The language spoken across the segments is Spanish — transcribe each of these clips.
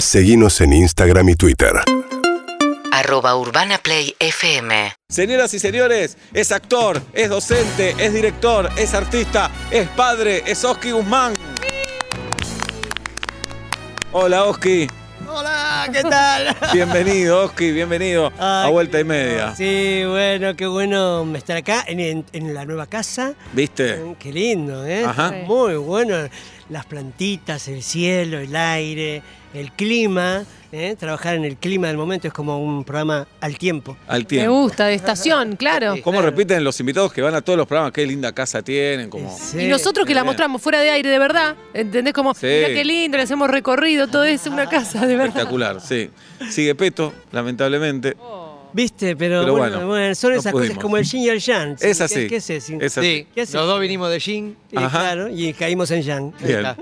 Seguimos en Instagram y Twitter. arroba urbanaplayfm Señoras y señores, es actor, es docente, es director, es artista, es padre, es Oski Guzmán. Hola Oski, Hola, ¿qué tal? bienvenido Oski, bienvenido a Vuelta y Media. Sí, bueno, qué bueno estar acá en, la nueva casa. ¿Viste? Mm, Qué lindo, ¿eh? Ajá. Muy bueno. Las plantitas, el cielo, el aire, el clima. ¿eh? Trabajar en el clima del momento es como un programa al tiempo. Al Me tiempo. gusta, de estación, claro. ¿Cómo repiten los invitados que van a todos los programas? Qué linda casa tienen, como... Sí. Y nosotros que la mostramos fuera de aire, de verdad, ¿entendés? Como, Sí. mira qué lindo, le hacemos recorrido, todo es una casa, de verdad. Espectacular, sí. Sigue Peto, lamentablemente. ¿Viste? Pero, Pero bueno, bueno, bueno, son no esas pudimos. cosas como el yin y el yang. Es ¿sí? así. ¿Qué, qué es eso? Es los dos vinimos de Jin. Sí, Ajá. claro, y caímos en yang. Bien.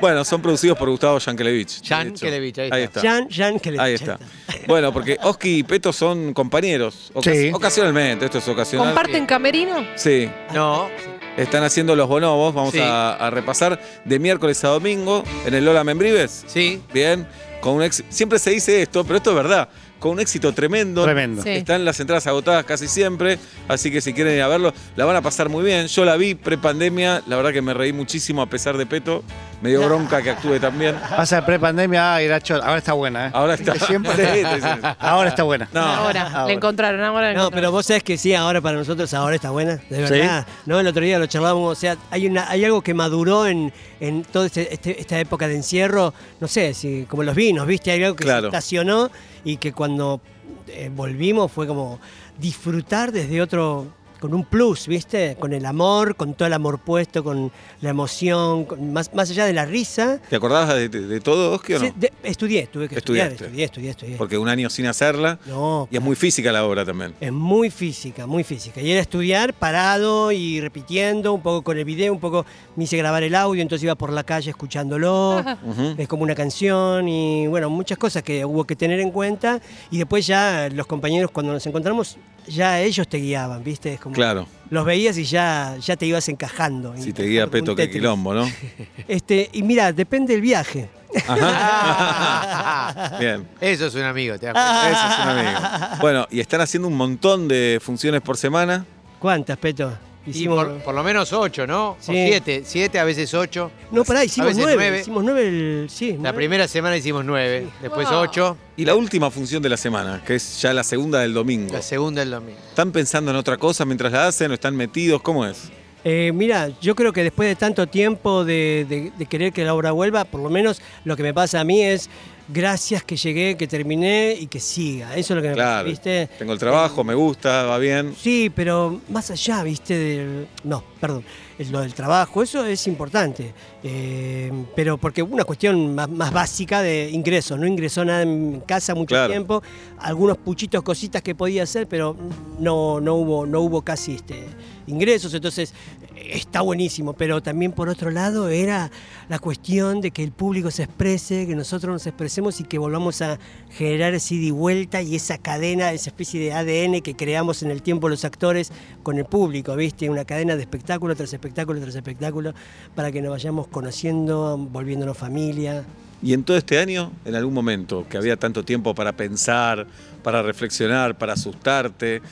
Bueno, son producidos por Gustavo Yankelevich. de Jan hecho. Kelevich, ahí Ahí está. está. Yang, yang, que le Ahí está. Bueno, porque Oski y Peto son compañeros. Ocas- Sí. Ocasionalmente, esto es ocasional. ¿Comparten camerino? Sí, No, están haciendo los bonobos. Vamos Sí. a, a repasar de miércoles a domingo en el Lola Membrives. sí. Bien, con un éxito. Siempre se dice esto, pero esto es verdad. Con un éxito tremendo. Tremendo. Sí. Están las entradas agotadas casi siempre, así que si quieren ir a verlo, la van a pasar muy bien. Yo la vi pre-pandemia, la verdad que me reí muchísimo a pesar de Peto. Me dio bronca que actúe también. Pasa de prepandemia, ay, era chota. Ahora está buena, ¿eh? Ahora está. Siempre. Sí, sí, sí. Ahora está buena. No. Ahora, ahora. le encontraron, ahora le No, encontraron. pero vos sabés que sí, ahora para nosotros ahora está buena, de ¿Sí? verdad. No, el otro día lo charlábamos, o sea, hay una, hay algo que maduró en, en toda este- este- esta época de encierro, no sé, si como los vinos, ¿viste? Hay algo que Claro. se estacionó y que cuando eh, volvimos fue como disfrutar desde otro con un plus, ¿viste? Con el amor, con todo el amor puesto, con la emoción, con- más, más allá de la risa. ¿Te acordabas de, de- de todo, Oski, o no? Sí, de- estudié, tuve que estudiar, estudié, estudié, estudié. Porque un año sin hacerla. No, Y es muy física la obra también. Es muy física, muy física. Y era estudiar parado y repitiendo, un poco con el video, un poco me hice grabar el audio, entonces iba por la calle escuchándolo. Es como una canción y bueno, muchas cosas que hubo que tener en cuenta. Y después ya los compañeros cuando nos encontramos, ya ellos te guiaban, ¿viste? Es como Claro, los veías y ya, ya te ibas encajando. si te guía Peto, Tetris. quilombo, ¿no? Este, y mira, depende del viaje. Ajá. Bien. Eso es un amigo, te das cuenta. Eso es un amigo. Bueno, y están haciendo un montón de funciones por semana. ¿Cuántas, Peto? Y Hicimos. por, por lo menos ocho, ¿no? O siete. Siete, a veces ocho. No, pará, a hicimos veces nueve. nueve. Hicimos nueve el. Sí, La nueve. primera semana hicimos nueve, después Wow. ocho, Y la última función de la semana, que es ya la segunda del domingo. la segunda el domingo. ¿Están pensando en otra cosa mientras la hacen o están metidos? ¿Cómo es? Eh, mira, yo creo que después de tanto tiempo de, de- de querer que la obra vuelva, por lo menos lo que me pasa a mí es gracias que llegué, que terminé y que siga. Eso es lo que me Claro. ¿viste? Tengo el trabajo, me gusta, va bien. Sí, pero más allá, ¿viste? Del, no, perdón, lo del trabajo, eso es importante. Eh, pero porque una cuestión más, más básica de ingreso, no ingresó nada en casa mucho Claro. tiempo, algunos puchitos, cositas que podía hacer, pero no, no, hubo, no hubo casi este, ingresos, entonces eh, está buenísimo, pero también por otro lado era la cuestión de que el público se exprese, que nosotros nos expresemos y que volvamos a generar ese ida y vuelta y esa cadena, esa especie de ADN que creamos en el tiempo los actores con el público, ¿viste? Una cadena de espectáculo tras espectáculo tras espectáculo para que nos vayamos conociendo, volviéndonos familia. Y en todo este año, en algún momento, que había tanto tiempo para pensar, para reflexionar, para asustarte,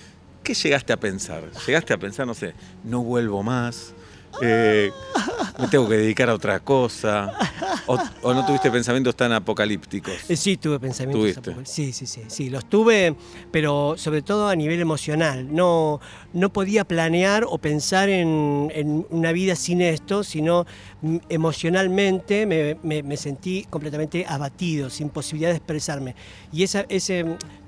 ¿qué llegaste a pensar? ¿Llegaste a pensar, no sé, no vuelvo más? Eh, me tengo que dedicar a otra cosa. O, o no tuviste pensamientos tan apocalípticos. Eh, Sí, tuve pensamientos. ¿Tuviste? Sí, sí, sí, sí, los tuve, pero sobre todo a nivel emocional. No, no podía planear o pensar en, en una vida sin esto, sino mm, emocionalmente me, me- me sentí completamente abatido, sin posibilidad de expresarme. Y esa, ese,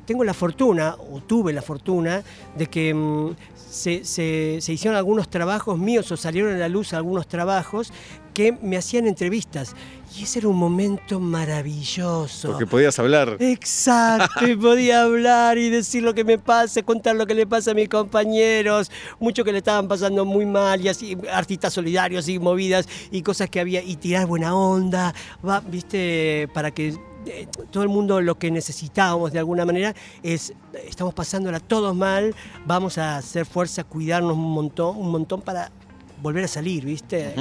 tengo la fortuna, o tuve la fortuna, de que mm, se, se- se hicieron algunos trabajos míos o salieron a la luz algunos trabajos que me hacían entrevistas. Y ese era un momento maravilloso. Porque podías hablar. Exacto, y podía hablar y decir lo que me pasa, contar lo que le pasa a mis compañeros, mucho que le estaban pasando muy mal, y así, artistas solidarios y movidas, y cosas que había, y tirar buena onda, va, viste, para que todo el mundo lo que necesitábamos de alguna manera es, estamos pasándola todos mal, vamos a hacer fuerza, cuidarnos un montón, un montón para volver a salir, ¿viste?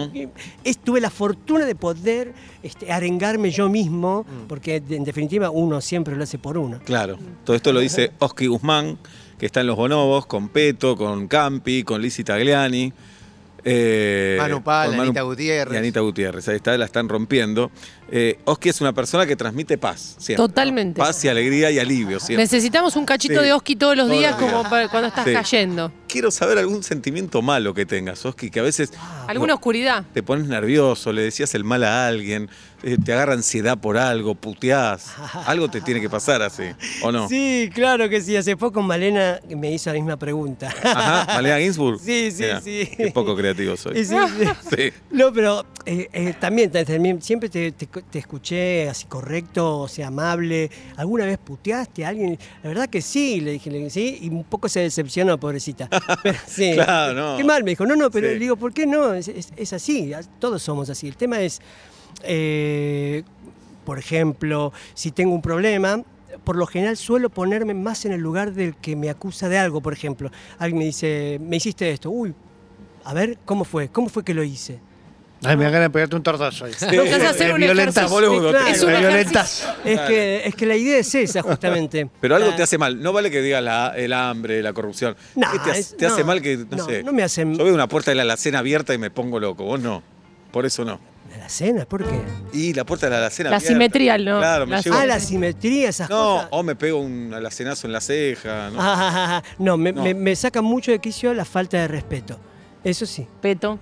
Es- tuve la fortuna de poder este, arengarme yo mismo, Mm. porque en definitiva uno siempre lo hace por uno. Claro. Todo esto lo dice Oski Guzmán, que está en Los Bonobos, con Peto, con Campi, con Lizzie Tagliani. eh, Manu Pal, Anita Gutiérrez. Y Anita Gutiérrez, ahí está, la están rompiendo. Eh, Oski es una persona que transmite paz, siempre. Totalmente. Paz y alegría y alivio, siempre. Necesitamos un cachito Sí. de Oski todos los Todos días los días. como para cuando estás Sí. cayendo. Quiero saber algún sentimiento malo que tengas, Oski, que a veces ¿Alguna oscuridad? te pones nervioso, le decías el mal a alguien, eh, te agarra ansiedad por algo, puteás. Algo te tiene que pasar así, ¿o no? Sí, claro que sí. Hace poco Malena me hizo la misma pregunta. Ajá, Malena Ginsburg. Sí, sí, sí. Qué poco creativo soy. Sí. Sí. No, pero eh, eh, también, ta- también siempre te, te- te escuché así correcto, o sea, amable. ¿Alguna vez puteaste a alguien? La verdad que sí, le dije, le dije, sí, y un poco se decepcionó, pobrecita. Pero, sí. Claro, no. Qué mal, me dijo, no, no, pero Sí. le digo, ¿por qué no? Es, es- es así, todos somos así. El tema es, eh, por ejemplo, si tengo un problema, por lo general suelo ponerme más en el lugar del que me acusa de algo, por ejemplo. Alguien me dice, me hiciste esto, uy, a ver, ¿cómo fue? ¿Cómo fue que lo hice? Ay, me dan ganas de pegarte un tortazo ahí. Lo que hace hacer Eh, un violentas, boludo. Claro. Es violentas. Es que, es que la idea es esa, justamente. Pero algo te hace mal. No vale que digas la- el hambre, la corrupción. Nah, ¿Qué te, hace, te hace no, mal que, no, no, sé. no me hace- Yo veo una puerta de la alacena abierta y me pongo loco. Vos no. Por eso no. ¿La cena? ¿Por qué? Y la puerta de la alacena La abierta. simetría, ¿no? Claro, me La llevo- Ah, la simetría, esas No, cosas. o me pego un alacenazo en la ceja. ¿no? Ah, no, me, No. me- me saca mucho de quicio la falta de respeto. Eso sí. Peto.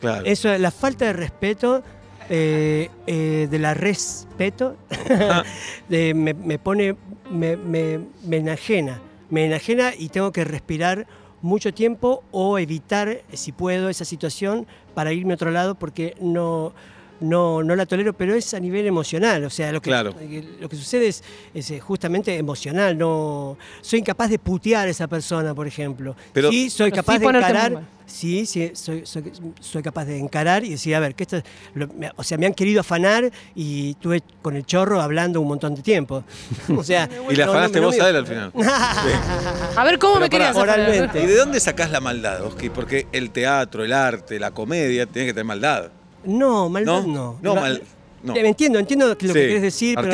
Claro. Eso, la falta de respeto, eh, eh, de la respeto, Ah. de- me, me pone, me, me- me enajena. Me enajena y tengo que respirar mucho tiempo o evitar, si puedo, esa situación para irme a otro lado porque no, no, no la tolero, pero es a nivel emocional. O sea, lo que, Claro. lo que sucede es, es, eh, justamente emocional. No, soy incapaz de putear a esa persona, por ejemplo. Pero- sí, soy Pero capaz sí de encarar. Sí, sí, soy, soy, soy capaz de encarar y decir, a ver, que esto, lo- me- o sea, me han querido afanar y tuve con el chorro hablando un montón de tiempo. O sea, Y le no, no, afanaste no vos a él al final. A ver, ¿cómo Pero me querías oralmente. ¿Y de dónde sacás la maldad, Oski? Porque el teatro, el arte, la comedia, tiene que tener maldad. No, maldad ¿No? no. No, mal- no. Entiendo, entiendo lo que quieres decir, pero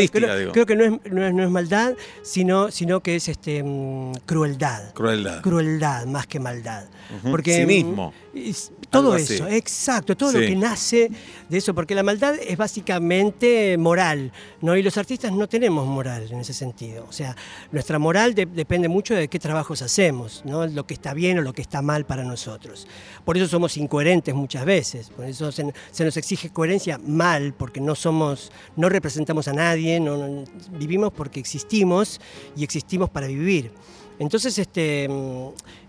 creo, que no es, no es, no es maldad, sino, sino que es este mm, crueldad. Crueldad. Crueldad más que maldad. Ujú. Porque, Cinismo. mm, es- todo eso, exacto, todo lo que nace de eso, porque la maldad es básicamente moral, ¿no? Y los artistas no tenemos moral en ese sentido. O sea, nuestra moral de- depende mucho de qué trabajos hacemos, ¿no? Lo que está bien o lo que está mal para nosotros. Por eso somos incoherentes muchas veces, por eso se, se nos exige coherencia mal, porque no somos, no representamos a nadie, no- vivimos porque existimos y existimos para vivir. Entonces, este,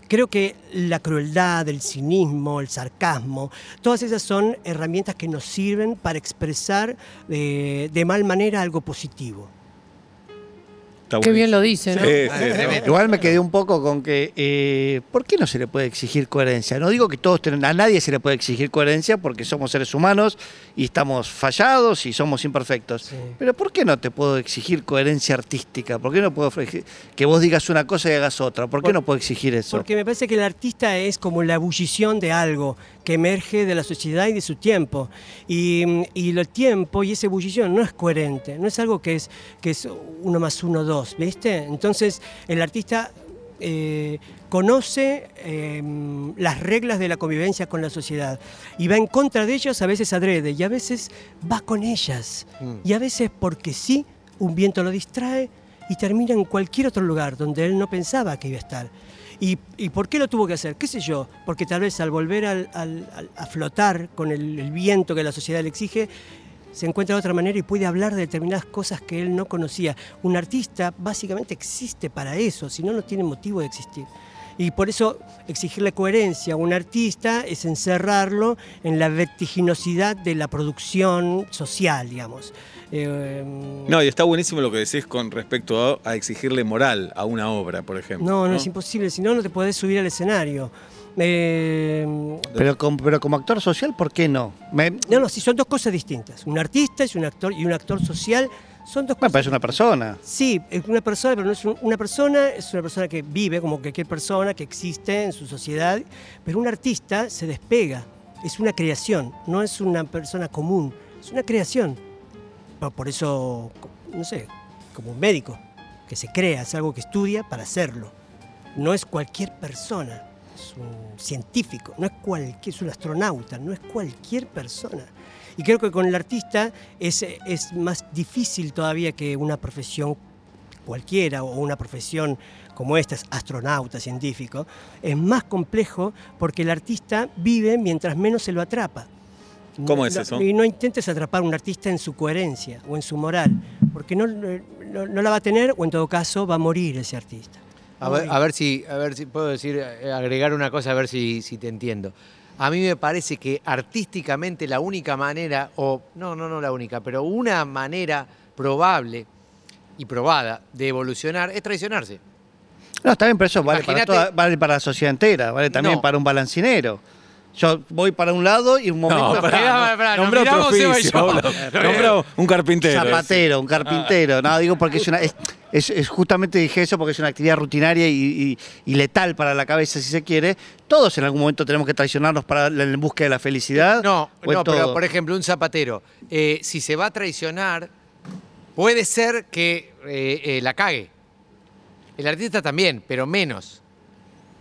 creo que la crueldad, el cinismo, el sarcasmo, todas esas son herramientas que nos sirven para expresar de, de mal manera algo positivo. Está Qué bien lo dice, ¿no? Sí, sí. Igual me quedé un poco con que, eh, ¿por qué no se le puede exigir coherencia? No digo que todos tienen, a nadie se le puede exigir coherencia porque somos seres humanos y estamos fallados y somos imperfectos. Sí. Pero ¿por qué no te puedo exigir coherencia artística? ¿Por qué no puedo que vos digas una cosa y hagas otra? ¿Por qué Por- no puedo exigir eso? Porque me parece que el artista es como la ebullición de algo que emerge de la sociedad y de su tiempo. Y, y el tiempo y esa ebullición no es coherente, no es algo que es, que es uno más uno, dos, ¿viste? Entonces el artista eh, conoce eh, las reglas de la convivencia con la sociedad y va en contra de ellos a veces adrede y a veces va con ellas. Y a veces porque sí, un viento lo distrae y termina en cualquier otro lugar donde él no pensaba que iba a estar. ¿Y, y por qué lo tuvo que hacer? ¿Qué sé yo? Porque tal vez al volver al- al- al- a flotar con el, el viento que la sociedad le exige, se encuentra de otra manera y puede hablar de determinadas cosas que él no conocía. Un artista básicamente existe para eso, si no, no tiene motivo de existir. Y por eso exigirle coherencia a un artista es encerrarlo en la vertiginosidad de la producción social, digamos. Eh, No, y está buenísimo lo que decís con respecto a, a exigirle moral a una obra, por ejemplo. no, no es imposible, si no, no te podés subir al escenario. Eh, Pero, como, pero como actor social, ¿por qué no? Me, no, no, sí, son dos cosas distintas. Un artista es un actor y un actor social son dos me cosas. parece una persona. Sí, es una persona, pero no es un- una persona, es una persona que vive como cualquier persona, que existe en su sociedad, pero un artista se despega es una creación, no es una persona común, es una creación. Por, por eso, no sé, como un médico, que se crea, es algo que estudia para hacerlo. No es cualquier persona, es un científico, no es cualquier, es un astronauta, no es cualquier persona. Y creo que con el artista es, es más difícil todavía que una profesión cualquiera o una profesión como esta, es astronauta, científico, es más complejo porque el artista vive mientras menos se lo atrapa. ¿Cómo es eso? Y no intentes atrapar a un artista en su coherencia o en su moral, porque no, no- no la va a tener o en todo caso va a morir ese artista. A ver, a ver si, a ver si puedo decir, eh, agregar una cosa, a ver si, si te entiendo. A mí me parece que artísticamente la única manera, o no, no, no la única, pero una manera probable y probada de evolucionar es traicionarse. No, está bien, pero eso vale para, toda- vale para la sociedad entera, vale también No. para un balancinero. Yo voy para un lado y un momento No, no, nombrá otro miramos, Seba y oficio, yo. nombrá un carpintero. zapatero, un carpintero. No, digo porque es una. Es, es- es- justamente dije eso porque es una actividad rutinaria y, y- y letal para la cabeza, si se quiere. Todos en algún momento tenemos que traicionarnos para en busca de la felicidad. No, en no, pero todo. por ejemplo, un zapatero, eh, si se va a traicionar, puede ser que eh, eh, la cague. El artista también, pero menos.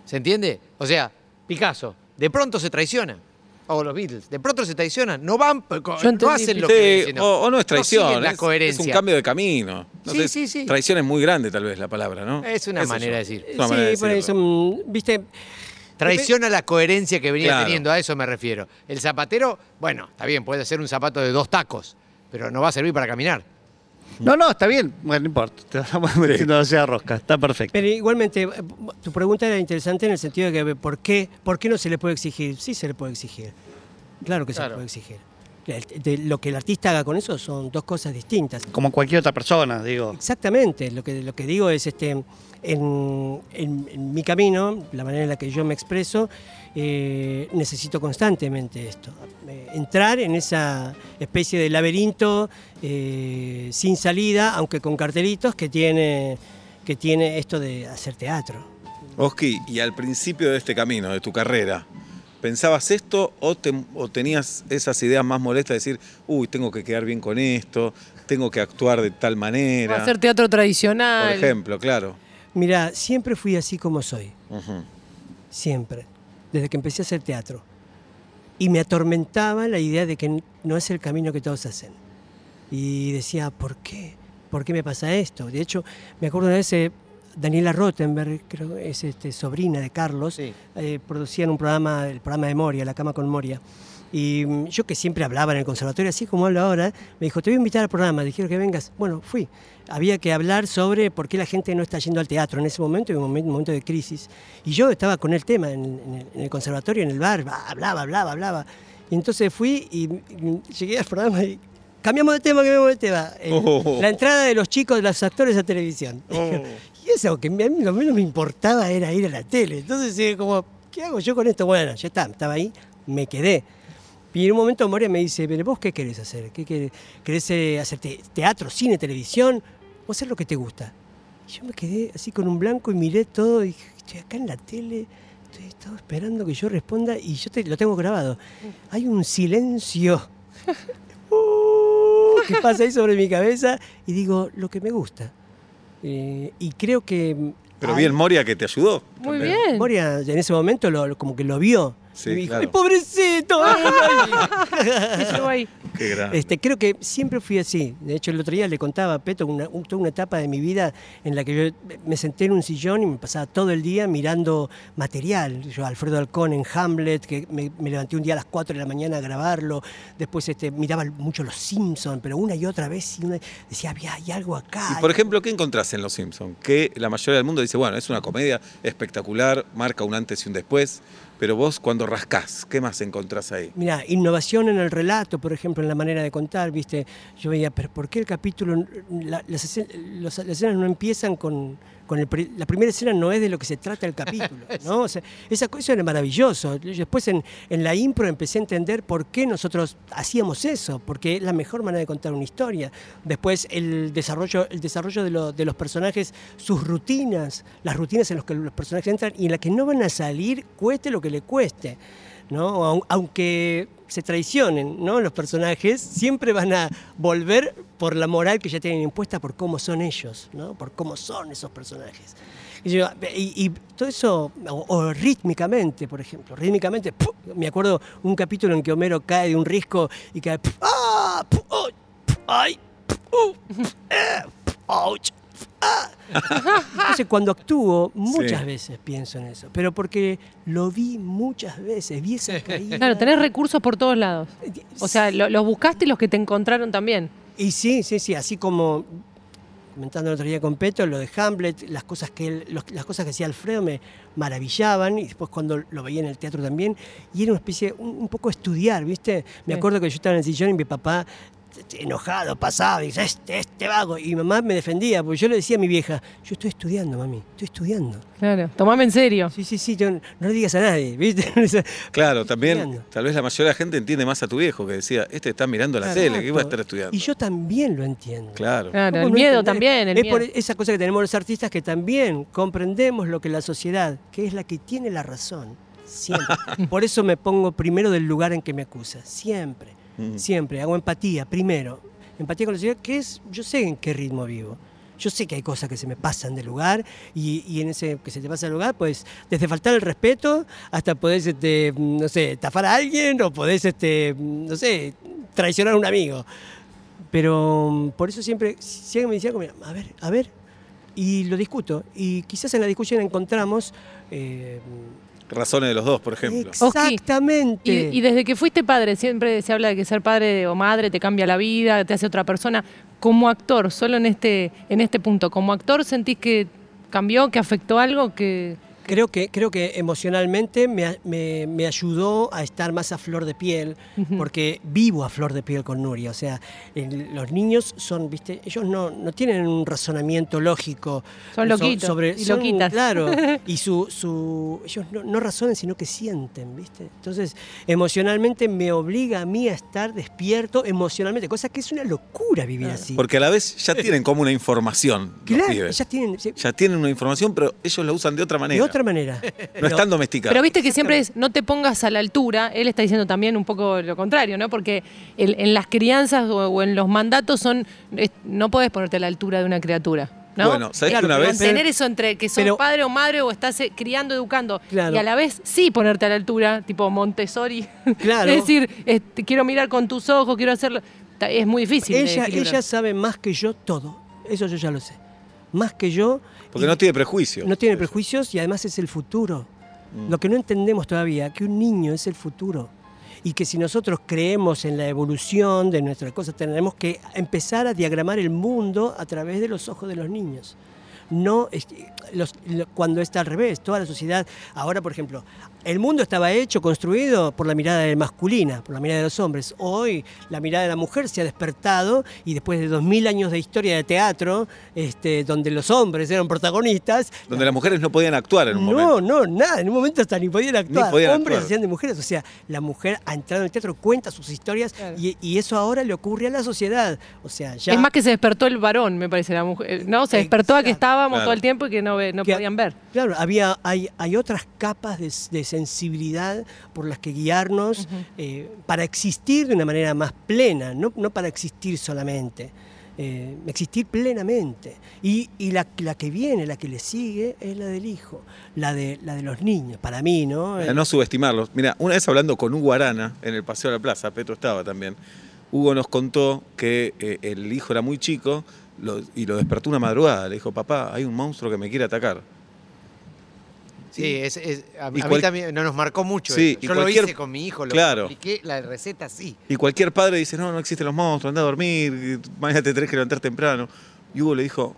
¿Se entiende? O sea, Picasso, de pronto se traiciona. O los Beatles, de pronto se traicionan. No van, no hacen lo Sí, que dicen, o, o no es traición, es, coherencia. es un cambio de camino. No Sí, sé, sí, sí. Traición es muy grande tal vez la palabra, ¿no? Es una Eso manera de decir. Es una manera de sí, por eso, mm, viste, Traiciona la coherencia que venía Claro. teniendo, a eso me refiero. El zapatero, bueno, está bien, puede ser un zapato de dos tacos, pero no va a servir para caminar. No, no, está bien. Bueno, no importa. Te estamos metiendo hacia rosca. Está perfecto. Pero igualmente, eh, tu pregunta era interesante en el sentido de que ¿por qué, ¿por qué no se le puede exigir? Sí se le puede exigir. Claro que se le puede exigir. De- lo que el artista haga con eso son dos cosas distintas. Como cualquier otra persona, digo. Exactamente, lo que, lo que digo es, este, en, en- en mi camino, la manera en la que yo me expreso, eh, necesito constantemente esto, eh, entrar en esa especie de laberinto eh, sin salida, aunque con cartelitos, que tiene, que tiene esto de hacer teatro. Oski, y al principio de este camino, de tu carrera, ¿pensabas esto o, te- o tenías esas ideas más molestas de decir, uy, tengo que quedar bien con esto, tengo que actuar de tal manera? Hacer teatro tradicional. Por ejemplo, claro. Mira, siempre fui así como soy, siempre, desde que empecé a hacer teatro. Y me atormentaba la idea de que no es el camino que todos hacen. Y decía, ¿por qué? ¿Por qué me pasa esto? De hecho, me acuerdo vez, eh, Daniela Rottenberg, creo que es este, sobrina de Carlos, Sí. eh, producían un programa, el programa de Moria, La Cama con Moria. Y mm, yo que siempre hablaba en el conservatorio, así como hablo ahora, me dijo, te voy a invitar al programa, dijeron que vengas. Bueno, fui. Había que hablar sobre por qué la gente no está yendo al teatro en ese momento, en un momento, de crisis. Y yo estaba con el tema en, el, conservatorio, en el bar, hablaba, hablaba, hablaba. Y entonces fui y, llegué al programa y cambiamos de tema, cambiamos de tema. Oh. La entrada de los chicos, de los actores a televisión. Oh. Y eso, que a mí lo menos me importaba era ir a la tele. Entonces, como, ¿qué hago yo con esto? Bueno, ya está, estaba ahí, me quedé. Y en un momento Moria me dice, pero vos qué querés hacer? ¿Qué querés, ¿Querés eh, hacer te- teatro, cine, televisión? ¿O hacer lo que te gusta? Y yo me quedé así con un blanco y miré todo y dije, estoy acá en la tele, estoy estaba esperando que yo responda y yo te- lo tengo grabado. Hay un silencio uh, que pasa ahí sobre mi cabeza y digo, lo que me gusta. Eh, y creo que... Pero bien Moria que te ayudó. Muy también. bien. Moria en ese momento lo, lo- como que lo vio. Sí, y me dijo, claro. ¡ay, pobrecito! Me llevó ahí. Qué grande. Este, creo que siempre fui así. De hecho, el otro día le contaba a Peto una, un- toda una etapa de mi vida en la que yo me senté en un sillón y me pasaba todo el día mirando material. Yo, Alfredo Alcón en Hamlet, que me, me levanté un día a las 4 de la mañana a grabarlo. Después este, miraba mucho Los Simpsons, pero una y otra vez y una- decía, había hay algo acá. Y por ejemplo, ¿qué encontrás en Los Simpsons? Que la mayoría del mundo dice, bueno, es una comedia espectacular, marca un antes y un después, pero vos cuando rascás, ¿qué más encontrás ahí? Mira, innovación en el relato, por ejemplo, en la manera de contar, ¿viste? Yo veía, pero ¿por qué el capítulo, la- las, escen- los- las escenas no empiezan con, con el... La primera escena no es de lo que se trata el capítulo, ¿no? O sea, esa cosa era maravilloso. Después en, en la impro empecé a entender por qué nosotros hacíamos eso, porque es la mejor manera de contar una historia. Después el desarrollo, el desarrollo de, lo- de los personajes, sus rutinas, las rutinas en las que los personajes entran y en las que no van a salir, cueste lo que le cueste. ¿No? Au- Aunque se traicionen, ¿no? Los personajes siempre van a volver por la moral que ya tienen impuesta por cómo son ellos, ¿no? Por cómo son esos personajes. Y, todo eso, o, rítmicamente, por ejemplo, rítmicamente, me acuerdo un capítulo en que Homero cae de un risco y cae. ¡ah! ¡ay! ¡uh! ¡ouch! ¡Ah! Entonces cuando actúo, muchas Sí. veces pienso en eso, pero porque lo vi muchas veces, vi esa caída. Claro, tenés recursos por todos lados. O sea, lo- los buscaste y los que te encontraron también. Y sí, sí, sí, así como comentando el otro día con Peto, lo de Hamlet, las cosas que él- los- las cosas que hacía Alfredo me maravillaban y después cuando lo veía en el teatro también y era una especie un, un poco estudiar, ¿viste? Me Sí. acuerdo que yo estaba en el sillón y mi papá enojado pasaba y dice, este, este vago. Y mi mamá me defendía, porque yo le decía a mi vieja, yo estoy estudiando, mami, estoy estudiando. Claro. Tomame en serio. Sí, sí, sí, yo- no le digas a nadie, ¿viste? Claro, también, Estudiando. tal vez la mayoría de la gente entiende más a tu viejo que decía, este está mirando la tele, que iba a estar estudiando. Y yo también lo entiendo. Claro. Claro, ¿Cómo el no miedo entender? también, el es miedo. por esa cosa que tenemos los artistas que también comprendemos lo que la sociedad, que es la que tiene la razón, siempre. por eso me pongo primero del lugar en que me acusa, siempre, Mm. siempre. Hago empatía primero. Empatía con la sociedad, que es, yo sé en qué ritmo vivo. Yo sé que hay cosas que se me pasan de lugar y, y en ese que se te pasa el lugar, pues desde faltar el respeto hasta podés, este, no sé, estafar a alguien o podés, este, no sé, traicionar a un amigo. Pero mm, por eso siempre, si alguien me decía, como, a ver, a ver, y lo discuto. Y quizás en la discusión encontramos... eh, Razones de los dos, por ejemplo. exactamente. Y, y desde que fuiste padre, siempre se habla de que ser padre o madre te cambia la vida, te hace otra persona. Como actor, solo en este, en este punto, como actor sentís que cambió, que afectó algo, que... Creo que, creo que emocionalmente me, me- me ayudó a estar más a flor de piel, porque vivo a flor de piel con Nuria. O sea, el- los niños son, viste, ellos no, no tienen un razonamiento lógico. Son so- loquitos sobre, y son- loquitas. Claro, y su, su, ellos no, no razonan, sino que sienten, ¿viste? Entonces, emocionalmente me obliga a mí a estar despierto emocionalmente, cosa que es una locura vivir así. Porque a la vez ya tienen como una información los claro, pibes. ya tienen, sí, Ya tienen una información, pero ellos la usan de otra manera. de otra manera. No están domesticados. Pero viste que siempre es no te pongas a la altura, él está diciendo también un poco lo contrario, ¿no? Porque el- en las crianzas o, o en los mandatos son, es- no podés ponerte a la altura de una criatura. ¿no? Bueno, ¿sabés Eh, que una vez- Mantener eso entre que sos Pero- padre o madre o estás eh, criando, educando. Claro. Y a la vez sí ponerte a la altura, tipo Montessori. Claro. es decir, este, quiero mirar con tus ojos, quiero hacerlo. Es muy difícil. ella, equilibrar. ella sabe más que yo todo. Eso yo ya lo sé. Más que yo. Porque y no tiene prejuicio. no tiene prejuicios y además es el futuro. Mm. Lo que no entendemos todavía, que un niño es el futuro. Y que si nosotros creemos en la evolución de nuestras cosas, tenemos que empezar a diagramar el mundo a través de los ojos de los niños. No los- cuando está al revés, toda la sociedad. Ahora, por ejemplo, el mundo estaba hecho, construido por la mirada masculina, por la mirada de los hombres. Hoy la mirada de la mujer se ha despertado y después de dos mil años de historia de teatro, este, donde los hombres eran protagonistas, Donde las mujeres no podían actuar en un no, momento. no, nada. En un momento hasta ni podían actuar. podían Hombres actuar. hacían de mujeres. O sea, la mujer ha entrado en el teatro, cuenta sus historias Claro. y, y eso ahora le ocurre a la sociedad. O sea, ya. Es más que se despertó el varón, me parece, la mujer. No, se despertó a que estábamos Claro. todo el tiempo y que no, ve- no Que- podían ver. Claro, había, hay, hay otras capas de, de sensibilidad por las que guiarnos eh, para existir de una manera más plena, no, no para existir solamente. eh, existir plenamente. Y, y la, la que viene, la que le sigue, es la del hijo, la de, la de los niños, para mí, ¿no? Para no subestimarlos. Mira, una vez hablando con Hugo Arana en el Paseo de la Plaza, Petro estaba también, Hugo nos contó que eh, el hijo era muy chico lo- y lo despertó una madrugada. Le dijo, papá, hay un monstruo que me quiere atacar. Sí, es, es- a, mí también no nos marcó mucho. Sí, eso. y Yo lo hice con mi hijo, lo Claro. expliqué, la receta sí. Y cualquier padre dice, no, no existen los monstruos, anda a dormir, mañana te tenés que levantar temprano. Y Hugo le dijo,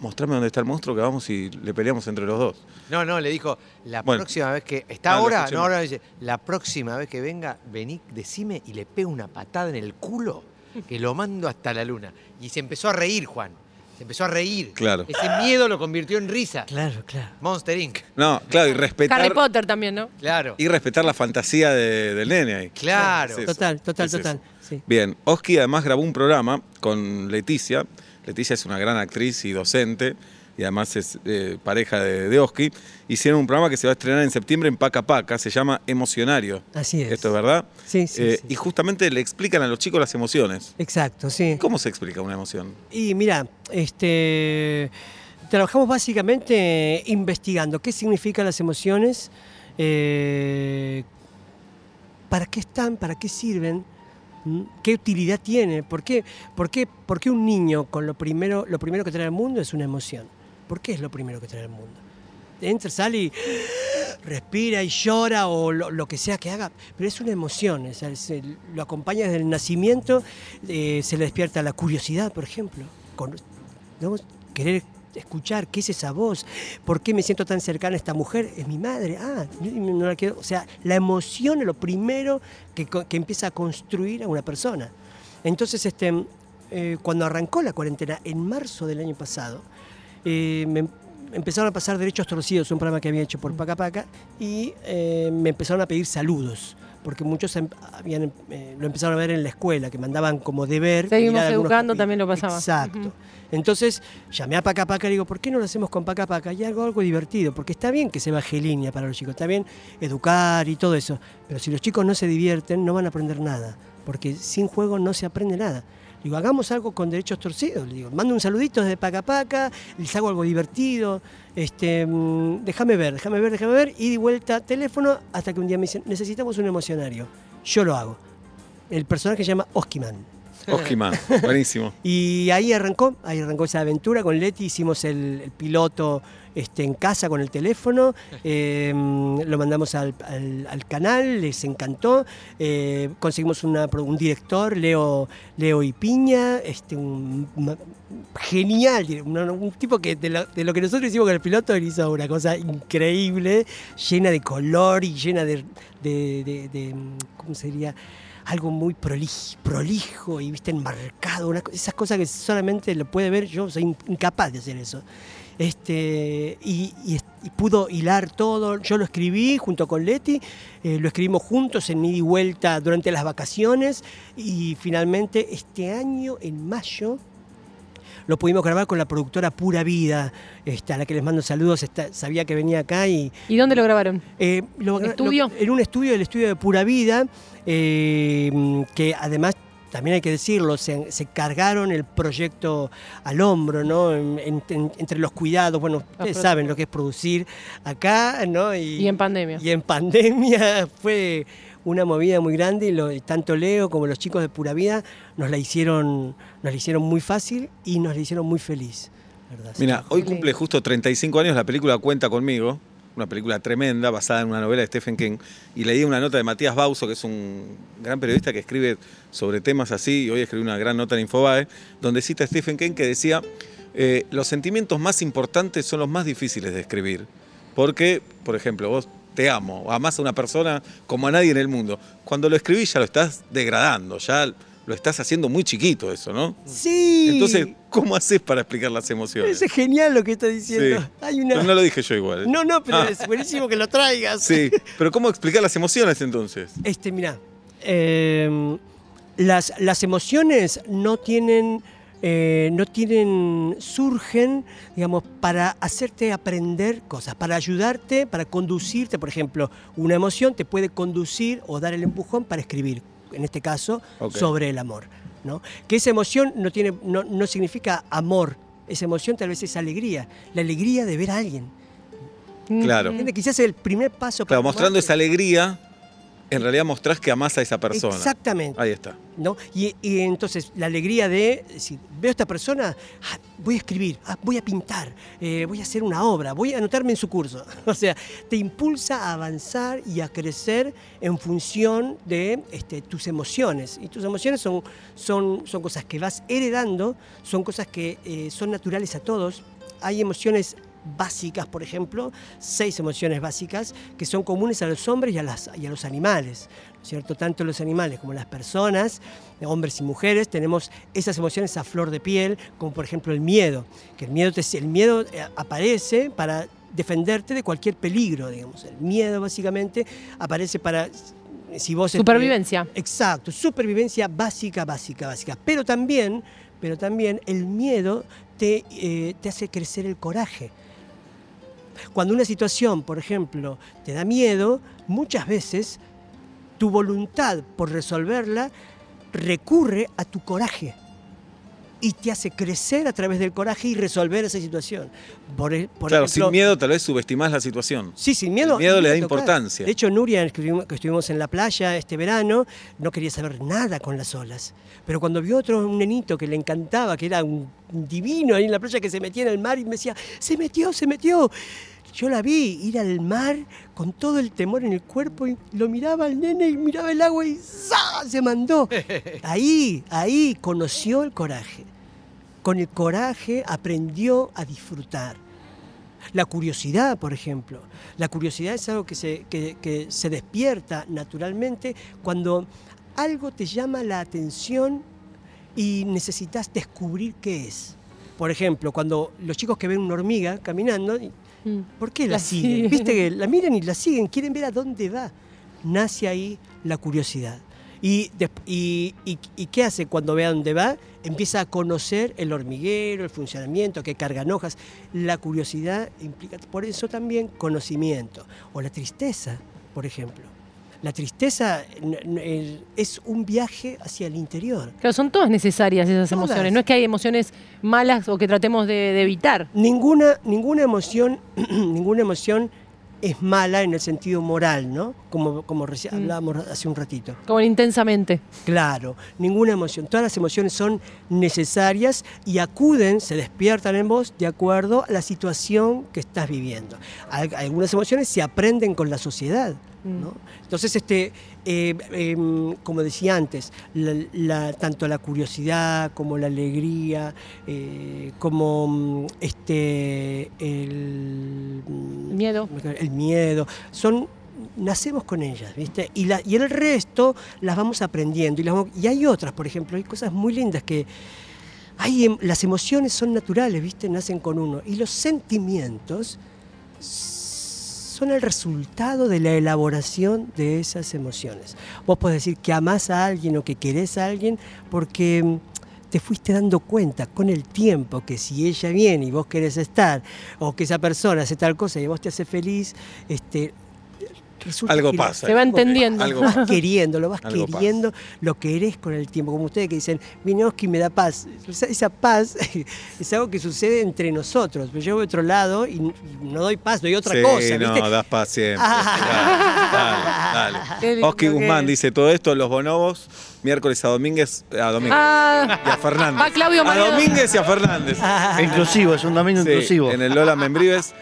mostrame dónde está el monstruo que vamos y le peleamos entre los dos. No, no, le dijo, la Bueno. próxima vez que. ¿Está Ah, ahora? No, ahora dice, la próxima vez que venga, vení, decime y le pego una patada en el culo que lo mando hasta la luna. Y se empezó a reír, Juan. Se empezó a reír. Claro. Ese miedo lo convirtió en risa. Claro, claro. Monster Inc. No, claro, y respetar, Harry Potter también, ¿no? Claro. y respetar la fantasía de- del nene ahí. Claro. Es eso, Total, total, es eso. total. Sí. Bien, Oski además grabó un programa con Leticia. Leticia es una gran actriz y docente. Y además es eh, pareja de, de Oski, hicieron un programa que se va a estrenar en septiembre en Paca Paca, se llama Emocionario. Así es. ¿Esto es verdad? Sí, sí, Eh, sí. Y justamente le explican a los chicos las emociones. Exacto, sí. ¿Cómo se explica una emoción? Y mira, este, trabajamos básicamente investigando qué significan las emociones, eh, para qué están, para qué sirven, qué utilidad tiene, por qué, por qué, por qué un niño con lo primero, lo primero que trae al mundo es una emoción. ¿Por qué es lo primero que trae al mundo? Entra, sale y respira y llora o lo, que sea que haga, pero es una emoción, lo acompaña desde el nacimiento, eh, se le despierta la curiosidad, por ejemplo, con, querer escuchar qué es esa voz, por qué me siento tan cercana a esta mujer, es mi madre, ah, no la quiero, o sea, la emoción es lo primero que empieza a construir a una persona. Entonces, este, eh, cuando arrancó la cuarentena, en marzo del año pasado, eh, me empezaron a pasar Derechos Torcidos, un programa que había hecho por Paca Paca, y eh, me empezaron a pedir saludos, porque muchos em- habían, eh, lo empezaron a ver en la escuela, que mandaban como deber. Seguimos algunos educando, también lo pasaba. Exacto. Entonces llamé a Paca Paca y digo, ¿por qué no lo hacemos con Paca Paca? Y algo, algo divertido, porque está bien que se baje línea para los chicos, está bien educar y todo eso, pero si los chicos no se divierten, no van a aprender nada, porque sin juego no se aprende nada. Digo, hagamos algo con derechos torcidos. Le digo, mando un saludito desde Paca Paca, les hago algo divertido. Este, mm, déjame ver, déjame ver, déjame ver. Y de vuelta teléfono hasta que un día me dicen, necesitamos un emocionario. Yo lo hago. El personaje se llama Oskiman. Oskiman, buenísimo. Y ahí arrancó, ahí arrancó esa aventura con Leti, hicimos el, el piloto este, en casa con el teléfono, eh, lo mandamos al, al- al canal, les encantó, eh, conseguimos una un director, Leo, Leo y Piña, este, un, genial, un, un tipo que de lo, de lo que nosotros hicimos con el piloto, él hizo una cosa increíble, llena de color y llena de, de- de- de, ¿cómo sería? algo muy proli- prolijo y viste enmarcado, una esas cosas que solamente lo puede ver yo, soy in- incapaz de hacer eso. Este, y, y es- y pudo hilar todo, yo lo escribí junto con Leti, eh, lo escribimos juntos en ida y vuelta durante las vacaciones y finalmente este año, en mayo, lo pudimos grabar con la productora Pura Vida, este, a la que les mando saludos, está- sabía que venía acá y, ¿Y dónde lo grabaron? eh, lo- lo- ¿Estudio? en un estudio, el estudio de Pura Vida, eh, que además, también hay que decirlo, se, se cargaron el proyecto al hombro, ¿no? En- en- en- entre los cuidados, bueno, ustedes saben lo que es producir acá, ¿no? Y en pandemia. Y en pandemia fue una movida muy grande y, lo- y tanto Leo como los chicos de Pura Vida nos la hicieron, nos la hicieron muy fácil y nos la hicieron muy feliz. ¿verdad? Mira, hoy cumple justo 35 años la película Cuenta conmigo, una película tremenda basada en una novela de Stephen King. Y leí una nota de Matías Bauso, que es un gran periodista que escribe sobre temas así, y hoy escribió una gran nota en Infobae, donde cita a Stephen King que decía, eh, los sentimientos más importantes son los más difíciles de escribir. Porque, por ejemplo, vos te amo, amás a una persona como a nadie en el mundo. Cuando lo escribís ya lo estás degradando, ya lo estás haciendo muy chiquito eso, ¿no? Sí. Entonces, ¿cómo haces para explicar las emociones? es genial lo que está diciendo. Sí. Hay una... Pero no lo dije yo igual. No, no, pero Ah. es buenísimo que lo traigas. Sí, pero ¿cómo explicar las emociones entonces? Este, mira, eh, las, las emociones no tienen, eh, no tienen, surgen, digamos, para hacerte aprender cosas, para ayudarte, para conducirte, por ejemplo, una emoción te puede conducir o dar el empujón para escribir, en este caso, sobre el amor, ¿no? Que esa emoción no, tiene, no, no significa amor, esa emoción tal vez es alegría, la alegría de ver a alguien. Claro. Quizás es el primer paso Claro, para mostrando tomarte- esa alegría, en realidad mostrás que amás a esa persona. Exactamente. Ahí está. ¿no? Y, y entonces la alegría de, si veo a esta persona, ah, voy a escribir, ah, voy a pintar, eh, voy a hacer una obra, voy a anotarme en su curso. O sea, te impulsa a avanzar y a crecer en función de este, tus emociones. Y tus emociones son, son, son cosas que vas heredando, son cosas que eh, son naturales a todos. Hay emociones básicas, por ejemplo, seis emociones básicas que son comunes a los hombres y a, las, y a los animales. ¿no es ¿cierto? Tanto los animales como las personas, hombres y mujeres, tenemos esas emociones a flor de piel, como por ejemplo el miedo. Que el miedo, te- el miedo eh, aparece para defenderte de cualquier peligro, digamos. El miedo básicamente aparece para... Si vos Supervivencia. Exacto, supervivencia básica, básica, básica. Pero también, pero también el miedo te, eh, te hace crecer el coraje. Cuando una situación, por ejemplo, te da miedo, muchas veces tu voluntad por resolverla recurre a tu coraje y te hace crecer a través del coraje y resolver esa situación. Por, e- por claro, ejemplo, sin miedo tal vez subestimás la situación. Sí, sin miedo. El miedo le da importancia. De hecho, Nuria, que estuvimos, que estuvimos en la playa este verano, no quería saber nada con las olas. Pero cuando vio otro, un nenito que le encantaba, que era un divino ahí en la playa, que se metía en el mar y me decía, se metió, se metió. Yo la vi ir al mar con todo el temor en el cuerpo y lo miraba al nene y miraba el agua y ¡za! se mandó. Ahí, ahí conoció el coraje. Con el coraje aprendió a disfrutar. La curiosidad, por ejemplo. La curiosidad es algo que se, que- que se despierta naturalmente cuando algo te llama la atención y necesitas descubrir qué es. Por ejemplo, cuando los chicos que ven una hormiga caminando, Mm. ¿por qué la, La siguen? siguen. Viste que la miran y la siguen, quieren ver a dónde va. Nace ahí la curiosidad. Y, y, y- y qué hace cuando ve a dónde va? Empieza a conocer el hormiguero, el funcionamiento, que cargan hojas. La curiosidad implica, por eso también, conocimiento. O la tristeza, por ejemplo. La tristeza es un viaje hacia el interior. Claro, son todas necesarias esas Todas. emociones. No es que hay emociones malas o que tratemos de, de evitar. Ninguna, ninguna emoción, ninguna emoción es mala en el sentido moral, ¿no? Como, como reci- Mm. hablábamos hace un ratito. Como intensamente. Claro, ninguna emoción. Todas las emociones son necesarias y acuden, se despiertan en vos de acuerdo a la situación que estás viviendo. Al- Algunas emociones se aprenden con la sociedad. ¿No? Entonces, este, eh, em, como decía antes, la- la- tanto la curiosidad como la alegría, eh, como mm, este, el, mm, Miedo. el miedo, son nacemos con ellas, ¿viste? Y, la, y el resto las vamos aprendiendo. Y, las vamos- y hay otras, por ejemplo, hay cosas muy lindas que... Hay, em- las emociones son naturales, ¿viste? Nacen con uno. Y los sentimientos son el resultado de la elaboración de esas emociones. Vos podés decir que amás a alguien o que querés a alguien porque mm, te fuiste dando cuenta con el tiempo que si ella viene y vos querés estar, o que esa persona hace tal cosa y vos te hace feliz, este, resulta Algo que- pasa. Se va entendiendo. Algo vas pasa. queriendo, lo vas Algo pasa. queriendo, lo querés con el tiempo. Como ustedes que dicen, Vinioski me da paz. Esa, esa paz es algo que sucede entre nosotros. Pero yo voy a otro lado y no doy paz, doy otra sí, cosa. no, ¿viste? das paz siempre. Ah. Dale, dale. Oski Guzmán es. dice todo esto, los bonobos, miércoles a Domínguez, a Domínguez Ah, y a Fernández. va Claudio a. Domínguez y a Fernández. Inclusivo, es un dominio Sí, inclusivo. en el Lola Membrives.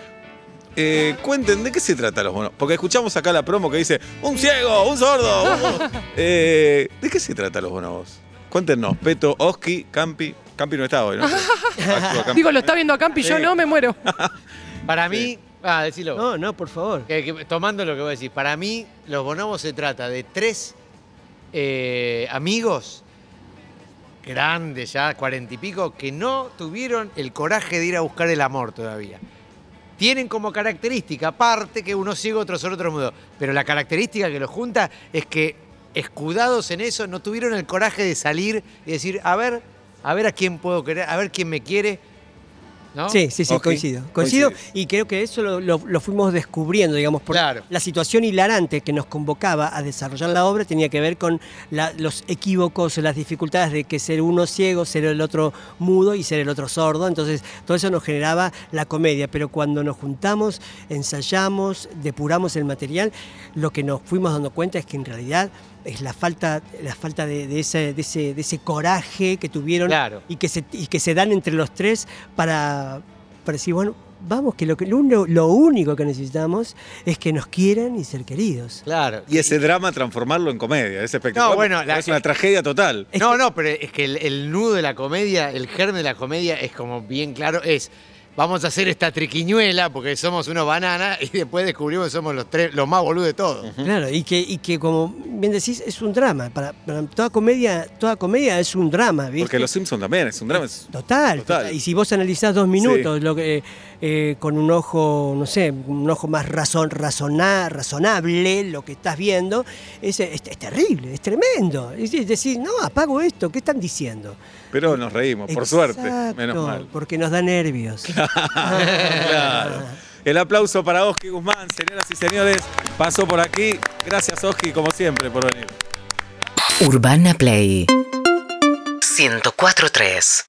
Eh, cuenten, ¿de qué se trata los bonobos? Porque escuchamos acá la promo que dice, un ciego, un sordo. un-". Eh, ¿De qué se trata los bonobos? Cuéntenos, Peto, Oski, Campi. Campi no está hoy, ¿no? Actúa digo, lo está viendo a Campi, yo Sí. no me muero. Para mí, ah, decilo. No, no, por favor. Que- que- tomando lo que voy a decir, para mí, los bonobos se trata de tres eh, amigos grandes ya, cuarenta y pico, que no tuvieron el coraje de ir a buscar el amor todavía. Tienen como característica, aparte que uno ciego, otro sordo, otro mudo, pero la característica que los junta es que, escudados en eso, no tuvieron el coraje de salir y decir, a ver, a ver a quién puedo querer, a ver quién me quiere. ¿No? Sí, sí, sí, coincido. Coincido y creo que eso lo, lo- lo fuimos descubriendo, digamos, por Claro. la situación hilarante que nos convocaba a desarrollar la obra tenía que ver con la- los equívocos, las dificultades de que ser uno ciego, ser el otro mudo y ser el otro sordo. Entonces, todo eso nos generaba la comedia. Pero cuando nos juntamos, ensayamos, depuramos el material, lo que nos fuimos dando cuenta es que en realidad es la falta, la falta de, de ese, de, ese, de ese coraje que tuvieron Claro. y que se, y que se dan entre los tres para, para decir, bueno, vamos, que lo, que lo, único- lo único que necesitamos es que nos quieran y ser queridos. Claro. Y ese drama transformarlo en comedia, es espectacular. No, bueno, la- es una tragedia total. No, no, pero es que el, el nudo de la comedia, el germen de la comedia es como bien claro, es vamos a hacer esta triquiñuela porque somos unos bananas y después descubrimos que somos los tres, los más boludos de todos. Claro, y que, y que como bien decís, es un drama. Para, para toda comedia, toda comedia es un drama, ¿viste? Porque Los Simpsons también es un drama. es- Total, Total. total. Y si vos analizás dos minutos lo que, eh, con un ojo, no sé, un ojo más razón, razona- razonable, lo que estás viendo, es, es- es terrible, es tremendo. Es decir, no, apago esto, ¿qué están diciendo? Pero nos reímos, por suerte, menos mal. Porque nos da nervios. Claro. El aplauso para Oski Guzmán, señoras y señores. Pasó por aquí. Gracias, Oski, como siempre, por venir. Urbana Play 104.3